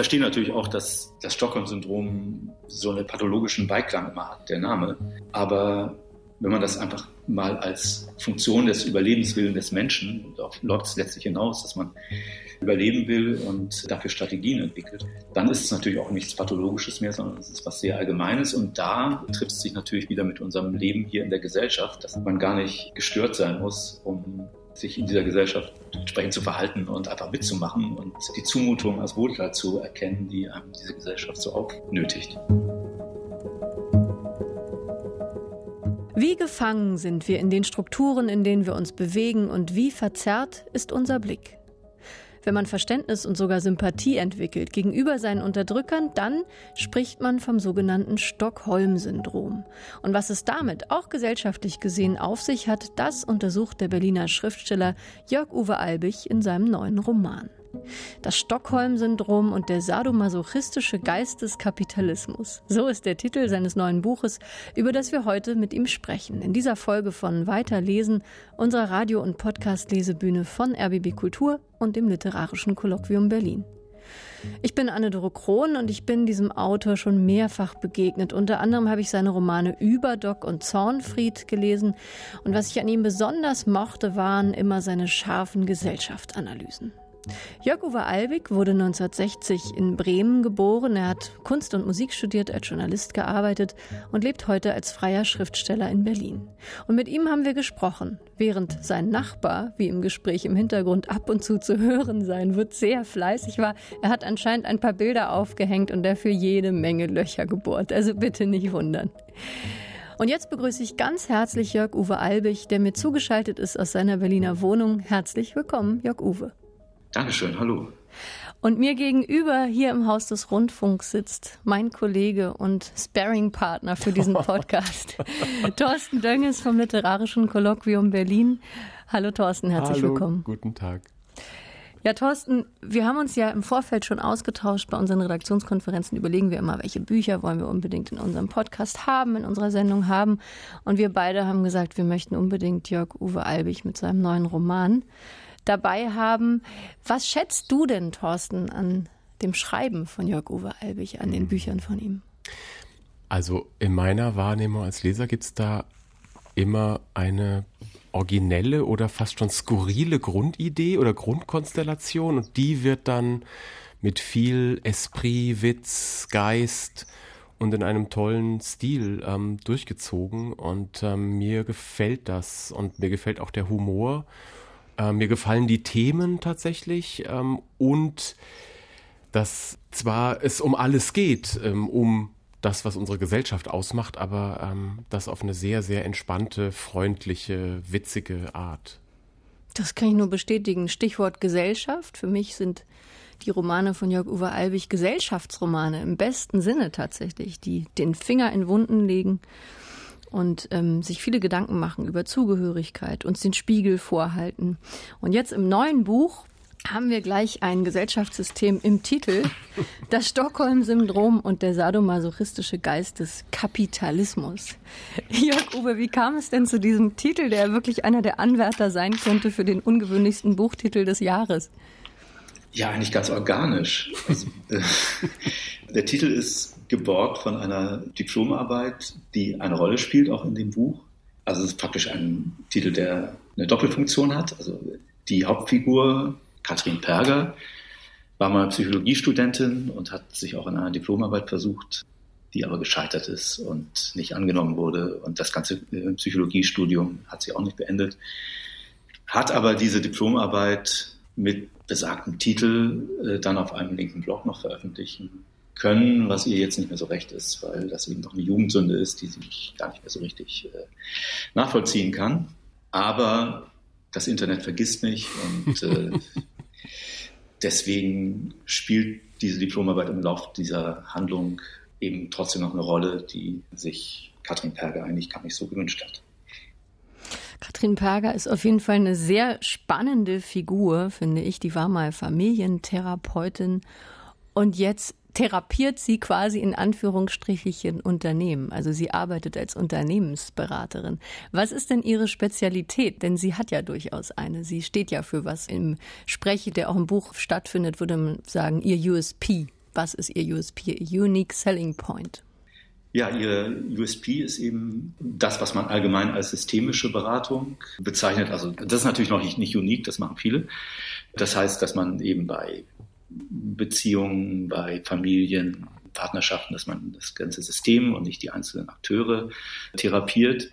verstehe natürlich auch, dass das Stockholm-Syndrom so einen pathologischen Beiklang immer hat, der Name. Aber wenn man das einfach mal als Funktion des Überlebenswillens des Menschen, darauf läuft es letztlich hinaus, dass man überleben will und dafür Strategien entwickelt, dann ist es natürlich auch nichts Pathologisches mehr, sondern es ist was sehr Allgemeines. Und da trifft es sich natürlich wieder mit unserem Leben hier in der Gesellschaft, dass man gar nicht gestört sein muss, um sich in dieser Gesellschaft entsprechend zu verhalten und einfach mitzumachen und die Zumutung als Wohltat zu erkennen, die einem diese Gesellschaft so aufnötigt. Wie gefangen sind wir in den Strukturen, in denen wir uns bewegen und wie verzerrt ist unser Blick? Wenn man Verständnis und sogar Sympathie entwickelt gegenüber seinen Unterdrückern, dann spricht man vom sogenannten Stockholm-Syndrom. Und was es damit auch gesellschaftlich gesehen auf sich hat, das untersucht der Berliner Schriftsteller Jörg-Uwe Albig in seinem neuen Roman. Das Stockholm-Syndrom und der sadomasochistische Geist des Kapitalismus. So ist der Titel seines neuen Buches, über das wir heute mit ihm sprechen. In dieser Folge von Weiterlesen, unserer Radio- und Podcast-Lesebühne von RBB Kultur und dem Literarischen Kolloquium Berlin. Ich bin Anne-Dore Krohn und ich bin diesem Autor schon mehrfach begegnet. Unter anderem habe ich seine Romane Überdock und Zornfried gelesen. Und was ich an ihm besonders mochte, waren immer seine scharfen Gesellschaftsanalysen. Jörg-Uwe Albig wurde 1960 in Bremen geboren. Er hat Kunst und Musik studiert, als Journalist gearbeitet und lebt heute als freier Schriftsteller in Berlin. Und mit ihm haben wir gesprochen, während sein Nachbar, wie im Gespräch im Hintergrund ab und zu zu hören sein wird, sehr fleißig war. Er hat anscheinend ein paar Bilder aufgehängt und dafür jede Menge Löcher gebohrt. Also bitte nicht wundern. Und jetzt begrüße ich ganz herzlich Jörg-Uwe Albig, der mir zugeschaltet ist aus seiner Berliner Wohnung. Herzlich willkommen, Jörg-Uwe. Dankeschön, hallo. Und mir gegenüber hier im Haus des Rundfunks sitzt mein Kollege und Sparring-Partner für diesen Podcast, Thorsten Dönges vom Literarischen Kolloquium Berlin. Hallo Thorsten, herzlich Hallo, willkommen. Guten Tag. Ja, Thorsten, wir haben uns ja im Vorfeld schon ausgetauscht. Bei unseren Redaktionskonferenzen überlegen wir immer, welche Bücher wollen wir unbedingt in unserem Podcast haben, in unserer Sendung haben. Und wir beide haben gesagt, wir möchten unbedingt Jörg Uwe Albig mit seinem neuen Roman dabei haben. Was schätzt du denn, Thorsten, an dem Schreiben von Jörg-Uwe Albig, an den Büchern von ihm? Also in meiner Wahrnehmung als Leser gibt es da immer eine originelle oder fast schon skurrile Grundidee oder Grundkonstellation und die wird dann mit viel Esprit, Witz, Geist und in einem tollen Stil ähm, durchgezogen und ähm, mir gefällt das und mir gefällt auch der Humor äh, mir gefallen die Themen tatsächlich ähm, und dass zwar es um alles geht, ähm, um das, was unsere Gesellschaft ausmacht, aber ähm, das auf eine sehr, sehr entspannte, freundliche, witzige Art. Das kann ich nur bestätigen. Stichwort Gesellschaft. Für mich sind die Romane von Jörg-Uwe Albig Gesellschaftsromane im besten Sinne tatsächlich, die den Finger in Wunden legen und ähm, sich viele Gedanken machen über Zugehörigkeit, uns den Spiegel vorhalten. Und jetzt im neuen Buch haben wir gleich ein Gesellschaftssystem im Titel, das Stockholm-Syndrom und der sadomasochistische Geist des Kapitalismus. Jörg Uwe, wie kam es denn zu diesem Titel, der wirklich einer der Anwärter sein könnte für den ungewöhnlichsten Buchtitel des Jahres? Ja, eigentlich ganz organisch. Also, äh, der Titel ist geborgt von einer Diplomarbeit, die eine Rolle spielt, auch in dem Buch. Also es ist praktisch ein Titel, der eine Doppelfunktion hat. Also die Hauptfigur, Katrin Perger, war mal Psychologiestudentin und hat sich auch in einer Diplomarbeit versucht, die aber gescheitert ist und nicht angenommen wurde. Und das ganze äh, Psychologiestudium hat sie auch nicht beendet. Hat aber diese Diplomarbeit mit besagtem Titel äh, dann auf einem linken Blog noch veröffentlichen können, was ihr jetzt nicht mehr so recht ist, weil das eben doch eine Jugendsünde ist, die sich gar nicht mehr so richtig äh, nachvollziehen kann. Aber das Internet vergisst nicht und äh, deswegen spielt diese Diplomarbeit im Lauf dieser Handlung eben trotzdem noch eine Rolle, die sich Katrin Perger eigentlich gar nicht so gewünscht hat. Katrin Perger ist auf jeden Fall eine sehr spannende Figur, finde ich. Die war mal Familientherapeutin und jetzt therapiert sie quasi in Anführungsstrichen Unternehmen. Also sie arbeitet als Unternehmensberaterin. Was ist denn ihre Spezialität? Denn sie hat ja durchaus eine. Sie steht ja für was. Im Sprech, der auch im Buch stattfindet, würde man sagen, ihr USP. Was ist Ihr USP, Unique Selling Point? Ja, Ihr USP ist eben das, was man allgemein als systemische Beratung bezeichnet. Also das ist natürlich noch nicht, nicht unique, das machen viele. Das heißt, dass man eben bei Beziehungen, bei Familien, Partnerschaften, dass man das ganze System und nicht die einzelnen Akteure therapiert.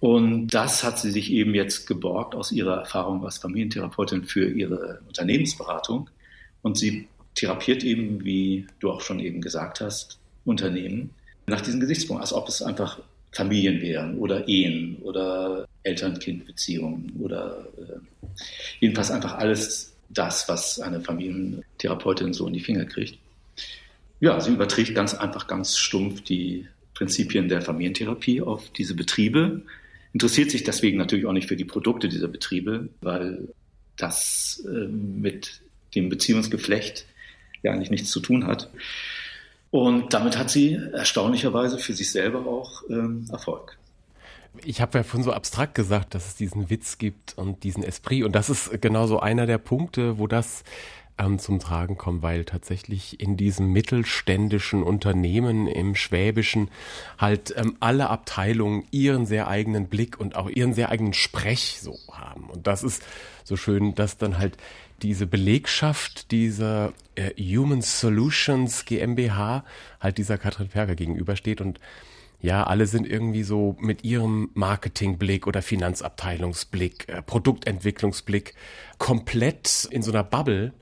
Und das hat sie sich eben jetzt geborgt aus ihrer Erfahrung als Familientherapeutin für ihre Unternehmensberatung. Und sie therapiert eben, wie du auch schon eben gesagt hast, Unternehmen nach diesen Gesichtspunkten, als ob es einfach Familien wären oder Ehen oder Eltern-Kind-Beziehungen oder äh, jedenfalls einfach alles das, was eine Familientherapeutin so in die Finger kriegt. Ja, sie überträgt ganz einfach, ganz stumpf die Prinzipien der Familientherapie auf diese Betriebe, interessiert sich deswegen natürlich auch nicht für die Produkte dieser Betriebe, weil das äh, mit dem Beziehungsgeflecht ja eigentlich nichts zu tun hat. Und damit hat sie erstaunlicherweise für sich selber auch ähm, Erfolg. Ich habe ja von so abstrakt gesagt, dass es diesen Witz gibt und diesen Esprit. Und das ist genau so einer der Punkte, wo das ähm, zum Tragen kommt, weil tatsächlich in diesem mittelständischen Unternehmen im Schwäbischen halt ähm, alle Abteilungen ihren sehr eigenen Blick und auch ihren sehr eigenen Sprech so haben. Und das ist so schön, dass dann halt diese Belegschaft dieser äh, Human Solutions GmbH halt dieser Katrin Perger gegenübersteht und ja, alle sind irgendwie so mit ihrem Marketingblick oder Finanzabteilungsblick, äh, Produktentwicklungsblick komplett in so einer Bubble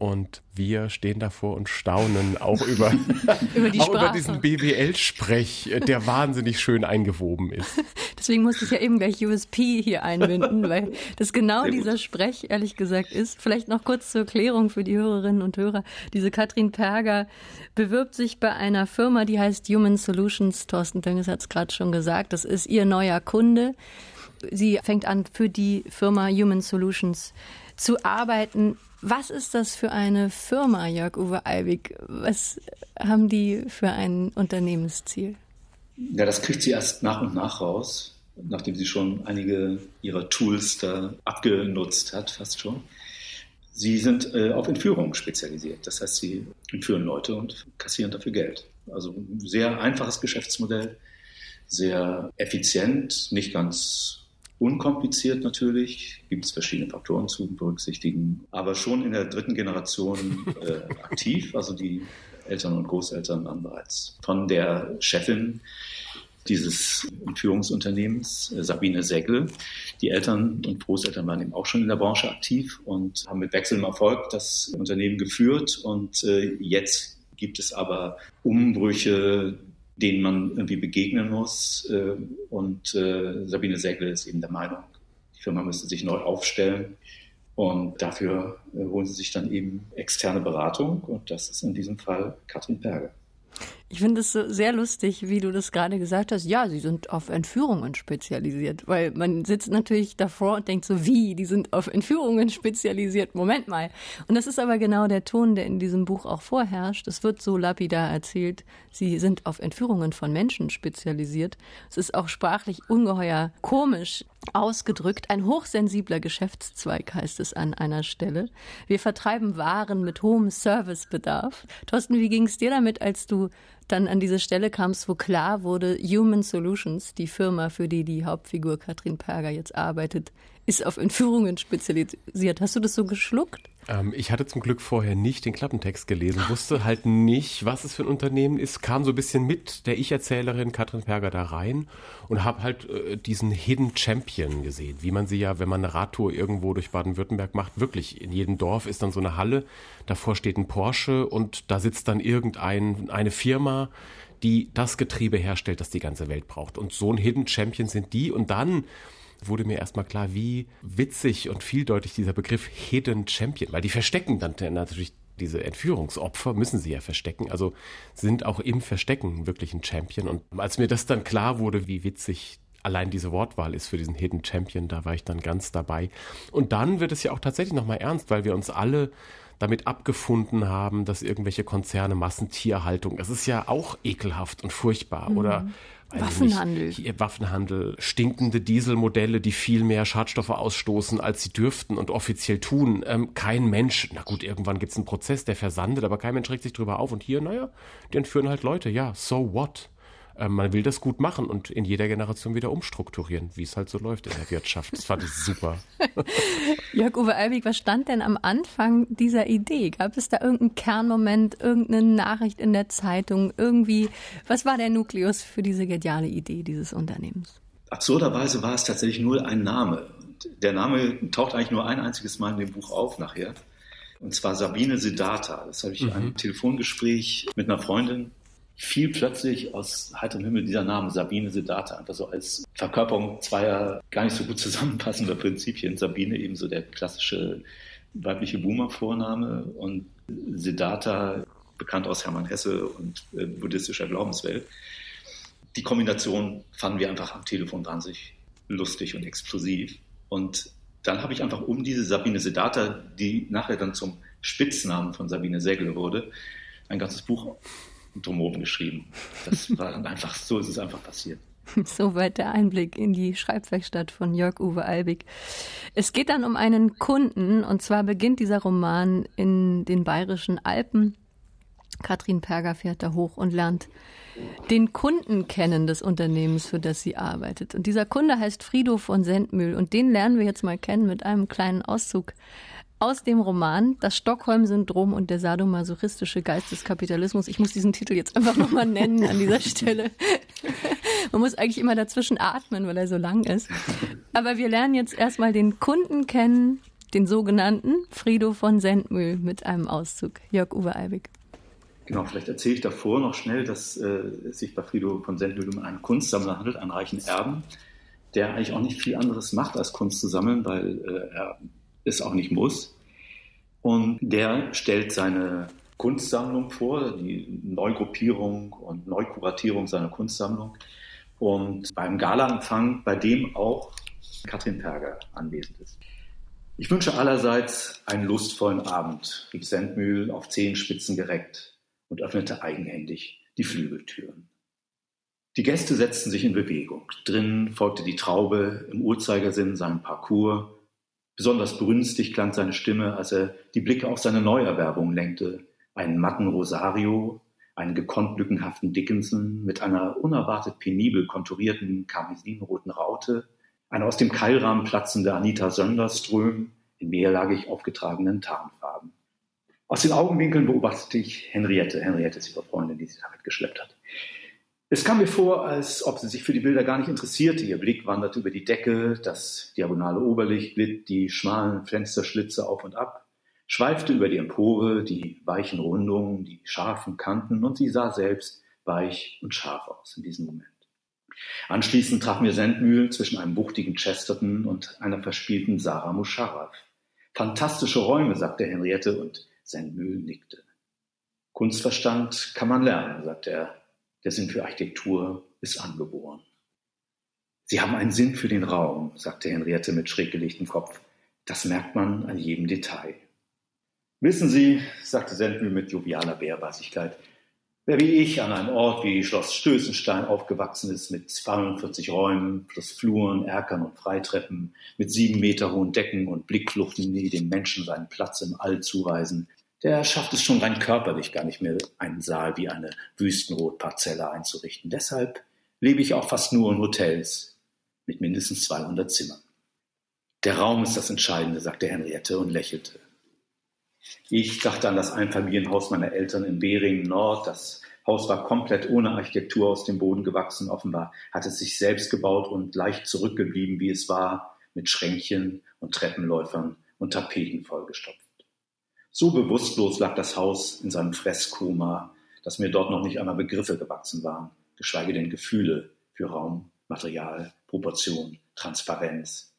und wir stehen davor und staunen auch über, über, die auch über diesen BWL-Sprech, der wahnsinnig schön eingewoben ist. Deswegen musste ich ja eben gleich USP hier einbinden, weil das genau dieser Sprech, ehrlich gesagt, ist. Vielleicht noch kurz zur Klärung für die Hörerinnen und Hörer. Diese Katrin Perger bewirbt sich bei einer Firma, die heißt Human Solutions. Thorsten Dönges hat es gerade schon gesagt. Das ist ihr neuer Kunde. Sie fängt an, für die Firma Human Solutions zu arbeiten. Was ist das für eine Firma, Jörg-Uwe Albig? Was haben die für ein Unternehmensziel? Ja, das kriegt sie erst nach und nach raus, nachdem sie schon einige ihrer Tools da abgenutzt hat, fast schon. Sie sind äh, auf Entführung spezialisiert. Das heißt, sie entführen Leute und kassieren dafür Geld. Also ein sehr einfaches Geschäftsmodell, sehr effizient, nicht ganz Unkompliziert natürlich, gibt es verschiedene Faktoren zu berücksichtigen, aber schon in der dritten Generation äh, aktiv. Also die Eltern und Großeltern waren bereits von der Chefin dieses Entführungsunternehmens, äh, Sabine Segle. Die Eltern und Großeltern waren eben auch schon in der Branche aktiv und haben mit wechselndem Erfolg das Unternehmen geführt. Und äh, jetzt gibt es aber Umbrüche, denen man irgendwie begegnen muss. Äh, und äh, Sabine Segle ist eben der Meinung, die Firma müsste sich neu aufstellen. Und dafür äh, holen sie sich dann eben externe Beratung. Und das ist in diesem Fall Katrin Berger. Ich finde es so sehr lustig, wie du das gerade gesagt hast. Ja, sie sind auf Entführungen spezialisiert, weil man sitzt natürlich davor und denkt so, wie, die sind auf Entführungen spezialisiert. Moment mal. Und das ist aber genau der Ton, der in diesem Buch auch vorherrscht. Es wird so lapidar erzählt, sie sind auf Entführungen von Menschen spezialisiert. Es ist auch sprachlich ungeheuer komisch ausgedrückt. Ein hochsensibler Geschäftszweig heißt es an einer Stelle. Wir vertreiben Waren mit hohem Servicebedarf. Thorsten, wie ging es dir damit, als du dann an diese Stelle kam es, wo klar wurde, Human Solutions, die Firma, für die die Hauptfigur Katrin Perger jetzt arbeitet, ist auf Entführungen spezialisiert. Hast du das so geschluckt? Ähm, ich hatte zum Glück vorher nicht den Klappentext gelesen, wusste halt nicht, was es für ein Unternehmen ist, kam so ein bisschen mit der Ich-Erzählerin Katrin Perger da rein und habe halt äh, diesen Hidden Champion gesehen, wie man sie ja, wenn man eine Radtour irgendwo durch Baden-Württemberg macht, wirklich in jedem Dorf ist dann so eine Halle, davor steht ein Porsche und da sitzt dann irgendeine eine Firma, die das Getriebe herstellt, das die ganze Welt braucht. Und so ein Hidden Champion sind die und dann wurde mir erstmal klar, wie witzig und vieldeutig dieser Begriff Hidden Champion, weil die verstecken dann natürlich diese Entführungsopfer müssen sie ja verstecken, also sind auch im Verstecken wirklich ein Champion. Und als mir das dann klar wurde, wie witzig allein diese Wortwahl ist für diesen Hidden Champion, da war ich dann ganz dabei. Und dann wird es ja auch tatsächlich nochmal ernst, weil wir uns alle damit abgefunden haben, dass irgendwelche Konzerne Massentierhaltung, das ist ja auch ekelhaft und furchtbar. Mhm. Oder Waffenhandel. Nicht, Waffenhandel, stinkende Dieselmodelle, die viel mehr Schadstoffe ausstoßen, als sie dürften und offiziell tun. Ähm, kein Mensch, na gut, irgendwann gibt es einen Prozess, der versandet, aber kein Mensch regt sich drüber auf. Und hier, naja, die entführen halt Leute, ja, so what? Ähm, man will das gut machen und in jeder Generation wieder umstrukturieren, wie es halt so läuft in der Wirtschaft. Das fand ich super. Jörg-Uwe Albig, was stand denn am Anfang dieser Idee? Gab es da irgendeinen Kernmoment, irgendeine Nachricht in der Zeitung, irgendwie, was war der Nukleus für diese geniale Idee dieses Unternehmens? Absurderweise war es tatsächlich nur ein Name. Der Name taucht eigentlich nur ein einziges Mal in dem Buch auf nachher. Und zwar Sabine Siddhartha. Das habe ich mhm. in einem Telefongespräch mit einer Freundin fiel plötzlich aus heiterem Himmel dieser Name Sabine Siddhartha, einfach so als Verkörperung zweier gar nicht so gut zusammenpassender Prinzipien. Sabine eben so der klassische weibliche Boomer-Vorname und Siddhartha, bekannt aus Hermann Hesse und äh, buddhistischer Glaubenswelt. Die Kombination fanden wir einfach am Telefon wahnsinnig lustig und explosiv. Und dann habe ich einfach um diese Sabine Siddhartha, die nachher dann zum Spitznamen von Sabine Segel wurde, ein ganzes Buch drumherum geschrieben. Das war einfach, so ist es einfach passiert. Soweit der Einblick in die Schreibwerkstatt von Jörg-Uwe Albig. Es geht dann um einen Kunden und zwar beginnt dieser Roman in den bayerischen Alpen. Katrin Perger fährt da hoch und lernt den Kunden kennen des Unternehmens, für das sie arbeitet. Und dieser Kunde heißt Frido von Sendmühl und den lernen wir jetzt mal kennen mit einem kleinen Auszug aus dem Roman Das Stockholm-Syndrom und der sadomasochistische Geist des Kapitalismus. Ich muss diesen Titel jetzt einfach nochmal nennen an dieser Stelle. Man muss eigentlich immer dazwischen atmen, weil er so lang ist. Aber wir lernen jetzt erstmal den Kunden kennen, den sogenannten Frido von Sendmühl mit einem Auszug. Jörg-Uwe Eibig. Genau, vielleicht erzähle ich davor noch schnell, dass äh, es sich bei Frido von Sendmühl um einen Kunstsammler handelt, einen reichen Erben, der eigentlich auch nicht viel anderes macht, als Kunst zu sammeln, weil äh, er es auch nicht muss. Und der stellt seine Kunstsammlung vor, die Neugruppierung und Neukuratierung seiner Kunstsammlung. Und beim Galaempfang, bei dem auch Katrin Perger anwesend ist. Ich wünsche allerseits einen lustvollen Abend, rief Sendmühl auf Zehenspitzen gereckt und öffnete eigenhändig die Flügeltüren. Die Gäste setzten sich in Bewegung. Drinnen folgte die Traube im Uhrzeigersinn seinem Parcours Besonders brünstig klang seine Stimme, als er die Blicke auf seine Neuerwerbung lenkte. Einen matten Rosario, einen gekonnt lückenhaften Dickinson mit einer unerwartet penibel konturierten karmesinroten Raute, eine aus dem Keilrahmen platzende Anita Sönderström in mehrlagig aufgetragenen Tarnfarben. Aus den Augenwinkeln beobachtete ich Henriette. Henriette ist ihre Freundin, die sie damit geschleppt hat. Es kam mir vor, als ob sie sich für die Bilder gar nicht interessierte. Ihr Blick wanderte über die Decke, das diagonale Oberlicht glitt die schmalen Fensterschlitze auf und ab, schweifte über die Empore, die weichen Rundungen, die scharfen Kanten und sie sah selbst weich und scharf aus in diesem Moment. Anschließend traf mir Sendmühl zwischen einem buchtigen Chesterton und einer verspielten Sarah Musharraf. Fantastische Räume, sagte Henriette und Sendmühl nickte. Kunstverstand kann man lernen, sagte er der Sinn für Architektur ist angeboren. Sie haben einen Sinn für den Raum, sagte Henriette mit schräg gelegtem Kopf. Das merkt man an jedem Detail. Wissen Sie, sagte Sendmühl mit jovialer Bärbassigkeit, wer wie ich an einem Ort wie Schloss Stößenstein aufgewachsen ist, mit 42 Räumen, plus Fluren, Erkern und Freitreppen, mit sieben Meter hohen Decken und Blickfluchten, die dem Menschen seinen Platz im All zuweisen, der schafft es schon rein körperlich gar nicht mehr, einen Saal wie eine Wüstenrotparzelle einzurichten. Deshalb lebe ich auch fast nur in Hotels mit mindestens 200 Zimmern. Der Raum ist das Entscheidende, sagte Henriette und lächelte. Ich dachte an das Einfamilienhaus meiner Eltern in Beringen Nord. Das Haus war komplett ohne Architektur aus dem Boden gewachsen. Offenbar hat es sich selbst gebaut und leicht zurückgeblieben, wie es war, mit Schränkchen und Treppenläufern und Tapeten vollgestopft. So bewusstlos lag das Haus in seinem Fresskoma, dass mir dort noch nicht einmal Begriffe gewachsen waren, geschweige denn Gefühle für Raum, Material, Proportion, Transparenz.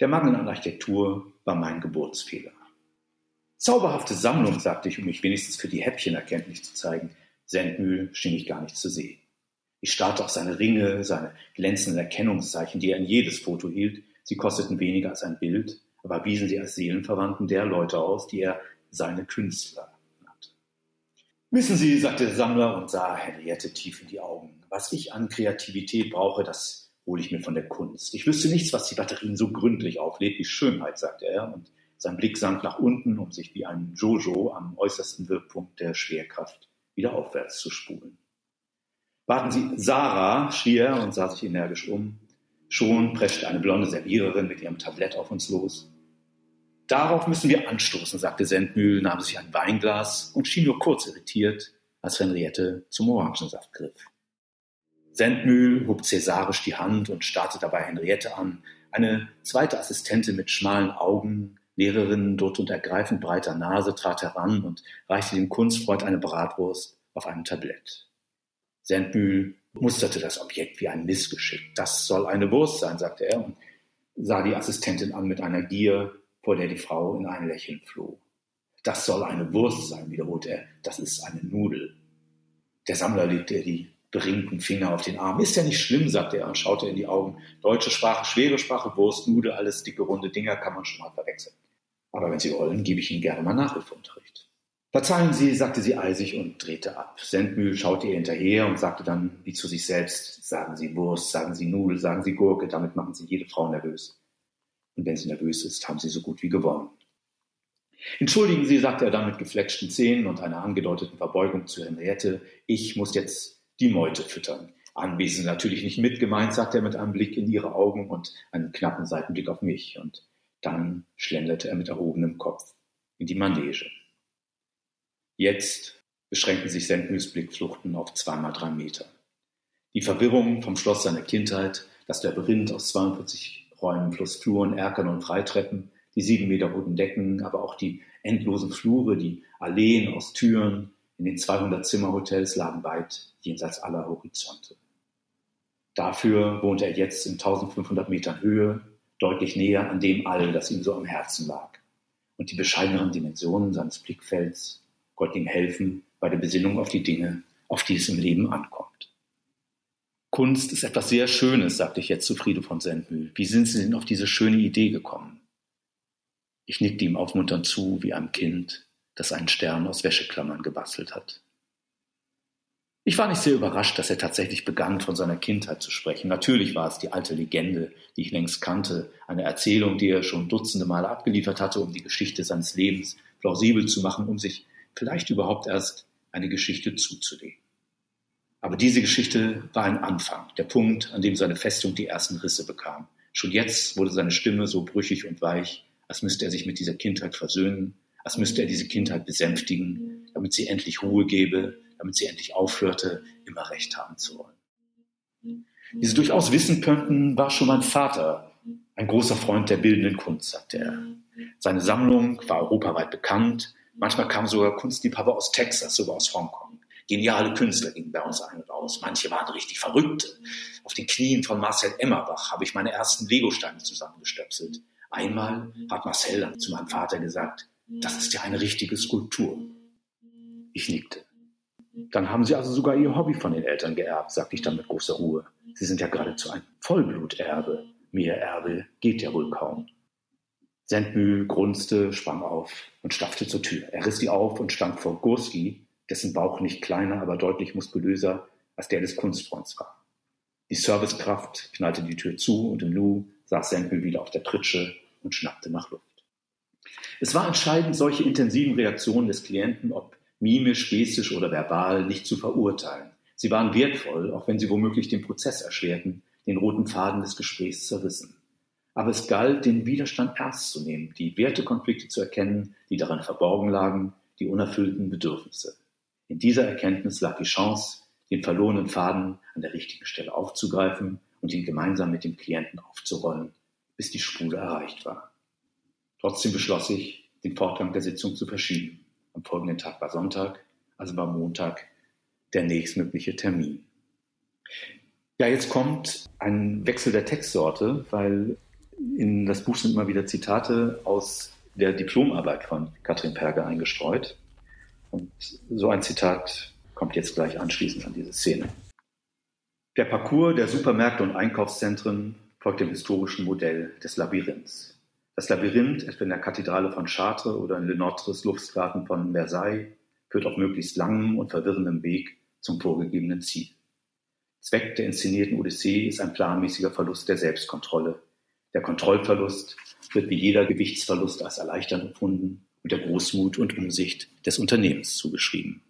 Der Mangel an Architektur war mein Geburtsfehler. Zauberhafte Sammlung, sagte ich, um mich wenigstens für die Häppchen erkenntlich zu zeigen. Sendmühl schien ich gar nicht zu sehen. Ich starrte auf seine Ringe, seine glänzenden Erkennungszeichen, die er in jedes Foto hielt. Sie kosteten weniger als ein Bild, aber wiesen sie als Seelenverwandten der Leute aus, die er seine Künstler nannte. Wissen Sie, sagte der Sammler und sah Henriette tief in die Augen, was ich an Kreativität brauche, das hole ich mir von der Kunst. Ich wüsste nichts, was die Batterien so gründlich auflädt wie Schönheit, sagte er, und sein Blick sank nach unten, um sich wie ein Jojo am äußersten Wirkpunkt der Schwerkraft wieder aufwärts zu spulen. Warten Sie, Sarah, schrie er und sah sich energisch um. Schon preschte eine blonde Serviererin mit ihrem Tablett auf uns los. Darauf müssen wir anstoßen, sagte Sendmühl, nahm sich ein Weinglas und schien nur kurz irritiert, als Henriette zum Orangensaft griff. Sendmühl hob cäsarisch die Hand und starrte dabei Henriette an, eine zweite Assistentin mit schmalen Augen, Lehrerin dort und ergreifend breiter Nase trat heran und reichte dem Kunstfreund eine Bratwurst auf einem Tablett. Sendmühl musterte das Objekt wie ein Missgeschick. Das soll eine Wurst sein, sagte er und sah die Assistentin an mit einer Gier, vor der die Frau in ein Lächeln floh. Das soll eine Wurst sein, wiederholte er. Das ist eine Nudel. Der Sammler legte die beringten Finger auf den Arm. Ist ja nicht schlimm, sagte er und schaute in die Augen. Deutsche Sprache, schwere Sprache, Wurst, Nudel, alles dicke, runde Dinger kann man schon mal verwechseln. Aber wenn Sie wollen, gebe ich Ihnen gerne mal Nachhilfeunterricht. Verzeihen Sie, sagte sie eisig und drehte ab. Sendmühl schaute ihr hinterher und sagte dann wie zu sich selbst, sagen Sie Wurst, sagen Sie Nudel, sagen Sie Gurke, damit machen Sie jede Frau nervös. Und wenn sie nervös ist, haben Sie so gut wie gewonnen. Entschuldigen Sie, sagte er dann mit gefletschten Zähnen und einer angedeuteten Verbeugung zu Henriette, ich muss jetzt die Meute füttern. Anwesend natürlich nicht mitgemeint, sagte er mit einem Blick in ihre Augen und einem knappen Seitenblick auf mich. Und dann schlenderte er mit erhobenem Kopf in die Manege. Jetzt beschränkten sich Sendmühls Blickfluchten auf zweimal drei Meter. Die Verwirrung vom Schloss seiner Kindheit, das Labyrinth aus 42 Räumen plus Fluren, Erkern und Freitreppen, die sieben Meter roten Decken, aber auch die endlosen Flure, die Alleen aus Türen in den 200 Zimmerhotels lagen weit jenseits aller Horizonte. Dafür wohnte er jetzt in 1500 Metern Höhe deutlich näher an dem All, das ihm so am Herzen lag. Und die bescheideneren Dimensionen seines Blickfelds konnten ihm helfen bei der Besinnung auf die Dinge, auf die es im Leben ankommt. Kunst ist etwas sehr Schönes, sagte ich jetzt zu Friede von Sendmühl. Wie sind Sie denn auf diese schöne Idee gekommen? Ich nickte ihm aufmunternd zu, wie einem Kind, das einen Stern aus Wäscheklammern gebastelt hat. Ich war nicht sehr überrascht, dass er tatsächlich begann, von seiner Kindheit zu sprechen. Natürlich war es die alte Legende, die ich längst kannte, eine Erzählung, die er schon dutzende Male abgeliefert hatte, um die Geschichte seines Lebens plausibel zu machen, um sich vielleicht überhaupt erst eine Geschichte zuzulegen. Aber diese Geschichte war ein Anfang, der Punkt, an dem seine Festung die ersten Risse bekam. Schon jetzt wurde seine Stimme so brüchig und weich, als müsste er sich mit dieser Kindheit versöhnen, als müsste er diese Kindheit besänftigen, damit sie endlich Ruhe gebe, damit sie endlich aufhörte, immer Recht haben zu wollen. Wie Sie durchaus wissen könnten, war schon mein Vater ein großer Freund der bildenden Kunst, sagte er. Seine Sammlung war europaweit bekannt. Manchmal kamen sogar Kunstliebhaber aus Texas, sogar aus Hongkong. Geniale Künstler gingen bei uns ein und aus. Manche waren richtig Verrückte. Auf den Knien von Marcel Emmerbach habe ich meine ersten Legosteine zusammengestöpselt. Einmal hat Marcel dann zu meinem Vater gesagt, das ist ja eine richtige Skulptur. Ich nickte. Dann haben Sie also sogar Ihr Hobby von den Eltern geerbt, sagte ich dann mit großer Ruhe. Sie sind ja geradezu ein Vollbluterbe. Mehr Erbe geht ja wohl kaum. Sendmühl grunzte, sprang auf und stapfte zur Tür. Er riss die auf und stand vor Gurski, dessen Bauch nicht kleiner, aber deutlich muskulöser als der des Kunstfreunds war. Die Servicekraft knallte die Tür zu und im Nu saß Sendmühl wieder auf der Pritsche und schnappte nach Luft. Es war entscheidend, solche intensiven Reaktionen des Klienten, ob mimisch, gestisch oder verbal, nicht zu verurteilen. Sie waren wertvoll, auch wenn sie womöglich den Prozess erschwerten, den roten Faden des Gesprächs zerrissen. Aber es galt, den Widerstand ernst zu nehmen, die Wertekonflikte zu erkennen, die daran verborgen lagen, die unerfüllten Bedürfnisse. In dieser Erkenntnis lag die Chance, den verlorenen Faden an der richtigen Stelle aufzugreifen und ihn gemeinsam mit dem Klienten aufzurollen, bis die Spule erreicht war. Trotzdem beschloss ich, den Fortgang der Sitzung zu verschieben. Am folgenden Tag war Sonntag, also war Montag der nächstmögliche Termin. Ja, jetzt kommt ein Wechsel der Textsorte, weil in das Buch sind immer wieder Zitate aus der Diplomarbeit von Katrin Perger eingestreut. Und so ein Zitat kommt jetzt gleich anschließend an diese Szene. Der Parcours der Supermärkte und Einkaufszentren folgt dem historischen Modell des Labyrinths. Das Labyrinth, etwa in der Kathedrale von Chartres oder in Le Notres Lustgarten von Versailles, führt auf möglichst langem und verwirrendem Weg zum vorgegebenen Ziel. Zweck der inszenierten Odyssee ist ein planmäßiger Verlust der Selbstkontrolle. Der Kontrollverlust wird wie jeder Gewichtsverlust als erleichternd empfunden und der Großmut und Umsicht des Unternehmens zugeschrieben.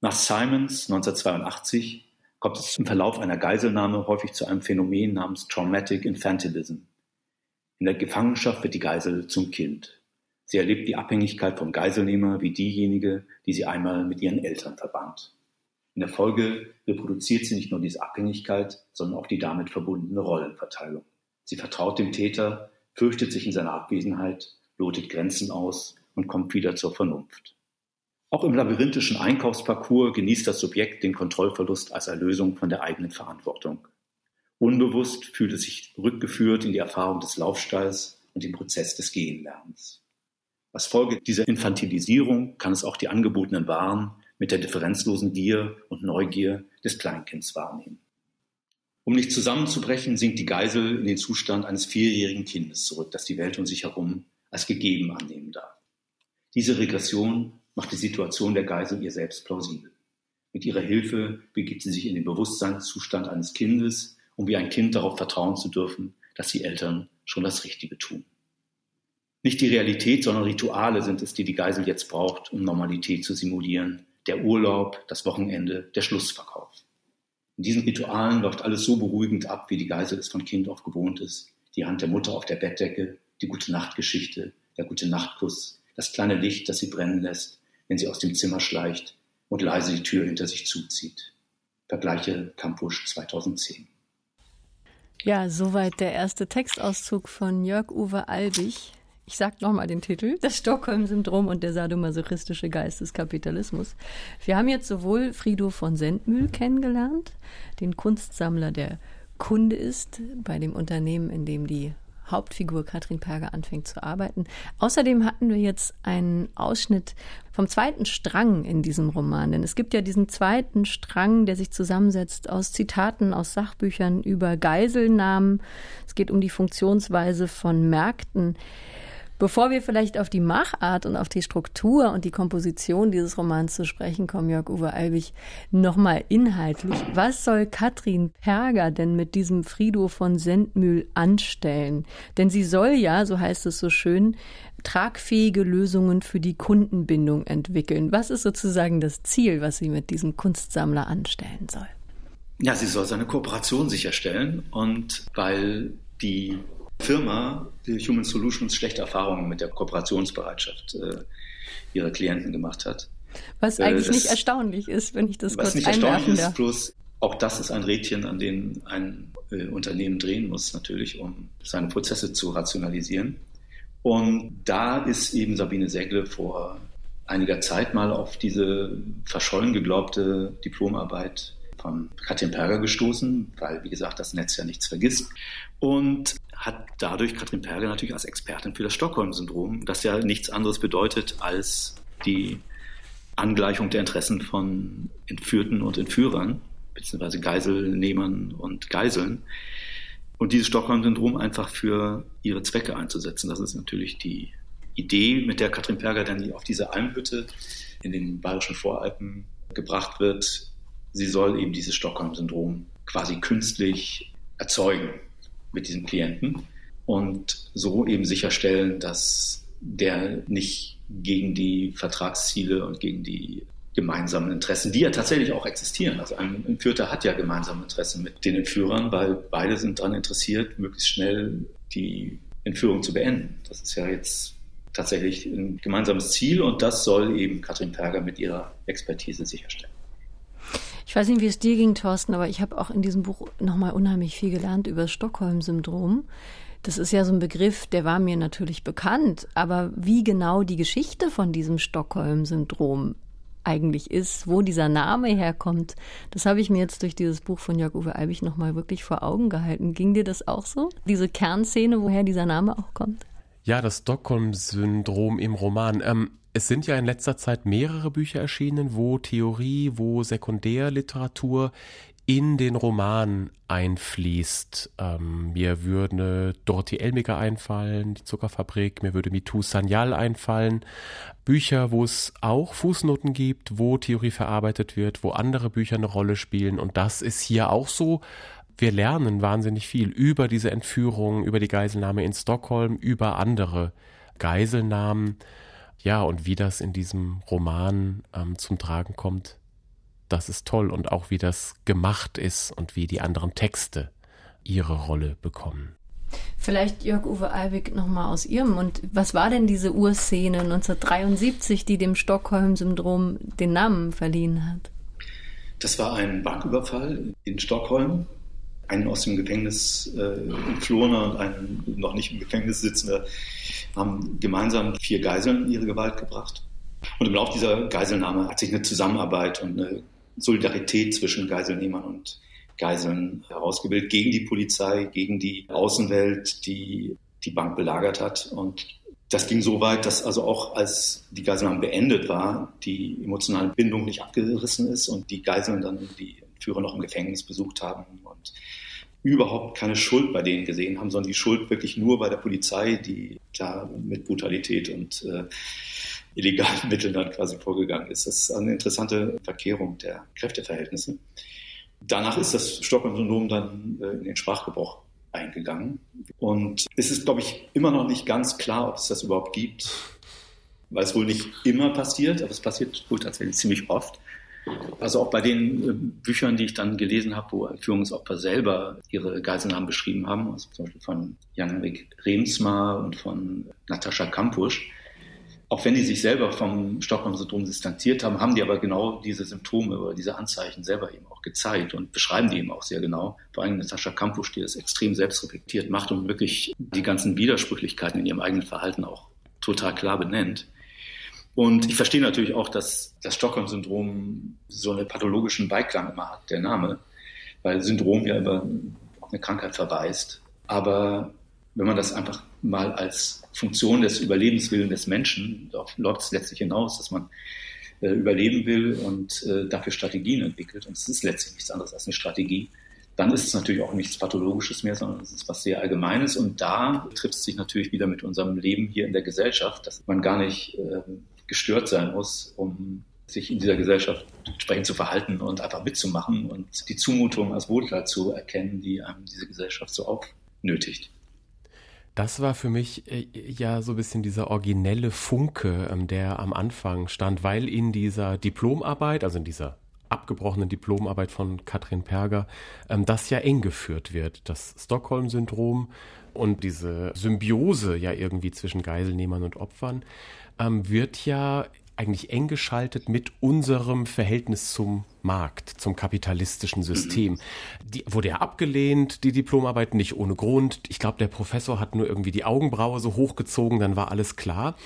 Nach Simons 1982 kommt es im Verlauf einer Geiselnahme häufig zu einem Phänomen namens Traumatic Infantilism. In der Gefangenschaft wird die Geisel zum Kind. Sie erlebt die Abhängigkeit vom Geiselnehmer wie diejenige, die sie einmal mit ihren Eltern verband. In der Folge reproduziert sie nicht nur diese Abhängigkeit, sondern auch die damit verbundene Rollenverteilung. Sie vertraut dem Täter, fürchtet sich in seiner Abwesenheit, lotet Grenzen aus und kommt wieder zur Vernunft. Auch im labyrinthischen Einkaufsparcours genießt das Subjekt den Kontrollverlust als Erlösung von der eigenen Verantwortung. Unbewusst fühlt es sich rückgeführt in die Erfahrung des Laufstalls und den Prozess des Gehenlernens. Als Folge dieser Infantilisierung kann es auch die angebotenen Waren mit der differenzlosen Gier und Neugier des Kleinkinds wahrnehmen. Um nicht zusammenzubrechen, sinkt die Geisel in den Zustand eines vierjährigen Kindes zurück, das die Welt um sich herum als gegeben annehmen darf. Diese Regression macht die Situation der Geisel ihr selbst plausibel. Mit ihrer Hilfe begibt sie sich in den Bewusstseinszustand eines Kindes, um wie ein Kind darauf vertrauen zu dürfen, dass die Eltern schon das Richtige tun. Nicht die Realität, sondern Rituale sind es, die die Geisel jetzt braucht, um Normalität zu simulieren. Der Urlaub, das Wochenende, der Schlussverkauf. In diesen Ritualen läuft alles so beruhigend ab, wie die Geisel es von Kind auf gewohnt ist. Die Hand der Mutter auf der Bettdecke, die gute Nachtgeschichte, der gute Nachtkuss, das kleine Licht, das sie brennen lässt, wenn sie aus dem Zimmer schleicht und leise die Tür hinter sich zuzieht. Vergleiche Campus 2010. Ja, soweit der erste Textauszug von Jörg-Uwe Albig. Ich sag nochmal den Titel: Das Stockholm-Syndrom und der sadomasochistische Geist des Kapitalismus. Wir haben jetzt sowohl Frido von Sendmühl kennengelernt, den Kunstsammler, der Kunde ist bei dem Unternehmen, in dem die Hauptfigur Katrin Perger anfängt zu arbeiten. Außerdem hatten wir jetzt einen Ausschnitt vom zweiten Strang in diesem Roman. Denn es gibt ja diesen zweiten Strang, der sich zusammensetzt aus Zitaten aus Sachbüchern über Geiselnahmen. Es geht um die Funktionsweise von Märkten. Bevor wir vielleicht auf die Machart und auf die Struktur und die Komposition dieses Romans zu sprechen kommen, Jörg-Uwe Albig, nochmal inhaltlich. Was soll Katrin Perger denn mit diesem Frido von Sendmühl anstellen? Denn sie soll ja, so heißt es so schön, tragfähige Lösungen für die Kundenbindung entwickeln. Was ist sozusagen das Ziel, was sie mit diesem Kunstsammler anstellen soll? Ja, sie soll seine Kooperation sicherstellen und weil die Firma, die Human Solutions, schlechte Erfahrungen mit der Kooperationsbereitschaft äh, ihrer Klienten gemacht hat. Was äh, eigentlich das, nicht erstaunlich ist, wenn ich das was kurz nicht erstaunlich ist, bloß auch das ist ein Rädchen, an dem ein äh, Unternehmen drehen muss, natürlich, um seine Prozesse zu rationalisieren. Und da ist eben Sabine Segle vor einiger Zeit mal auf diese verschollen geglaubte Diplomarbeit von Katrin Perger gestoßen, weil, wie gesagt, das Netz ja nichts vergisst. Und hat dadurch Katrin Perger natürlich als Expertin für das Stockholm-Syndrom, das ja nichts anderes bedeutet als die Angleichung der Interessen von Entführten und Entführern, beziehungsweise Geiselnehmern und Geiseln. Und dieses Stockholm-Syndrom einfach für ihre Zwecke einzusetzen. Das ist natürlich die Idee, mit der Katrin Perger dann auf diese Almhütte in den bayerischen Voralpen gebracht wird. Sie soll eben dieses Stockholm-Syndrom quasi künstlich erzeugen mit diesem Klienten und so eben sicherstellen, dass der nicht gegen die Vertragsziele und gegen die gemeinsamen Interessen, die ja tatsächlich auch existieren. Also ein Entführter hat ja gemeinsame Interessen mit den Entführern, weil beide sind daran interessiert, möglichst schnell die Entführung zu beenden. Das ist ja jetzt tatsächlich ein gemeinsames Ziel und das soll eben Katrin Perger mit ihrer Expertise sicherstellen. Ich weiß nicht, wie es dir ging, Thorsten, aber ich habe auch in diesem Buch nochmal unheimlich viel gelernt über das Stockholm-Syndrom. Das ist ja so ein Begriff, der war mir natürlich bekannt, aber wie genau die Geschichte von diesem Stockholm-Syndrom eigentlich ist, wo dieser Name herkommt, das habe ich mir jetzt durch dieses Buch von Jörg-Uwe Albig nochmal wirklich vor Augen gehalten. Ging dir das auch so? Diese Kernszene, woher dieser Name auch kommt? Ja, das Stockholm-Syndrom im Roman. Ähm, es sind ja in letzter Zeit mehrere Bücher erschienen, wo Theorie, wo Sekundärliteratur in den Roman einfließt. Ähm, mir würde Dorothy Elmiger einfallen, die Zuckerfabrik, mir würde Mitu Sanyal einfallen. Bücher, wo es auch Fußnoten gibt, wo Theorie verarbeitet wird, wo andere Bücher eine Rolle spielen. Und das ist hier auch so. Wir lernen wahnsinnig viel über diese Entführung, über die Geiselnahme in Stockholm, über andere Geiselnahmen. Ja, und wie das in diesem Roman ähm, zum Tragen kommt, das ist toll. Und auch wie das gemacht ist und wie die anderen Texte ihre Rolle bekommen. Vielleicht Jörg-Uwe Alwig nochmal aus Ihrem Mund. Was war denn diese Urszene 1973, die dem Stockholm-Syndrom den Namen verliehen hat? Das war ein Banküberfall in Stockholm. Ein aus dem Gefängnis äh, entflohener und ein noch nicht im Gefängnis sitzender haben gemeinsam vier Geiseln in ihre Gewalt gebracht. Und im Laufe dieser Geiselnahme hat sich eine Zusammenarbeit und eine Solidarität zwischen Geiselnehmern und Geiseln herausgebildet gegen die Polizei, gegen die Außenwelt, die die Bank belagert hat. Und das ging so weit, dass also auch als die Geiselnahme beendet war, die emotionale Bindung nicht abgerissen ist und die Geiseln dann die Führer noch im Gefängnis besucht haben und überhaupt keine Schuld bei denen gesehen haben, sondern die Schuld wirklich nur bei der Polizei, die da mit Brutalität und äh, illegalen Mitteln dann quasi vorgegangen ist. Das ist eine interessante Verkehrung der Kräfteverhältnisse. Danach ist das Stockholm-Syndrom dann äh, in den Sprachgebrauch eingegangen. Und es ist, glaube ich, immer noch nicht ganz klar, ob es das überhaupt gibt, weil es wohl nicht immer passiert, aber es passiert wohl tatsächlich ziemlich oft. Also auch bei den äh, Büchern, die ich dann gelesen habe, wo Entführungsopfer selber ihre Geiselnahmen beschrieben haben, also zum Beispiel von Jan-Henrik Remsmar und von Natascha Kampusch, auch wenn die sich selber vom Stockholm-Syndrom distanziert haben, haben die aber genau diese Symptome oder diese Anzeichen selber eben auch gezeigt und beschreiben die eben auch sehr genau. Vor allem Natascha Kampusch, die das extrem selbstreflektiert macht und wirklich die ganzen Widersprüchlichkeiten in ihrem eigenen Verhalten auch total klar benennt. Und ich verstehe natürlich auch, dass das Stockholm-Syndrom so einen pathologischen Beiklang immer hat, der Name, weil Syndrom ja über eine Krankheit verweist. Aber wenn man das einfach mal als Funktion des Überlebenswillens des Menschen, darauf läuft es letztlich hinaus, dass man äh, überleben will und äh, dafür Strategien entwickelt. Und es ist letztlich nichts anderes als eine Strategie. Dann ist es natürlich auch nichts Pathologisches mehr, sondern es ist was sehr Allgemeines. Und da trifft es sich natürlich wieder mit unserem Leben hier in der Gesellschaft, dass man gar nicht äh, gestört sein muss, um sich in dieser Gesellschaft entsprechend zu verhalten und einfach mitzumachen und die Zumutung als Wohltat zu erkennen, die einem diese Gesellschaft so aufnötigt. Das war für mich äh, ja so ein bisschen dieser originelle Funke, ähm, der am Anfang stand, weil in dieser Diplomarbeit, also in dieser abgebrochenen Diplomarbeit von Katrin Perger, ähm, das ja eng geführt wird. Das Stockholm-Syndrom und diese Symbiose ja irgendwie zwischen Geiselnehmern und Opfern ähm, wird ja eigentlich eng geschaltet mit unserem Verhältnis zum Markt, zum kapitalistischen System. Die wurde ja abgelehnt, die Diplomarbeit, nicht ohne Grund. Ich glaube, der Professor hat nur irgendwie die Augenbraue so hochgezogen, dann war alles klar.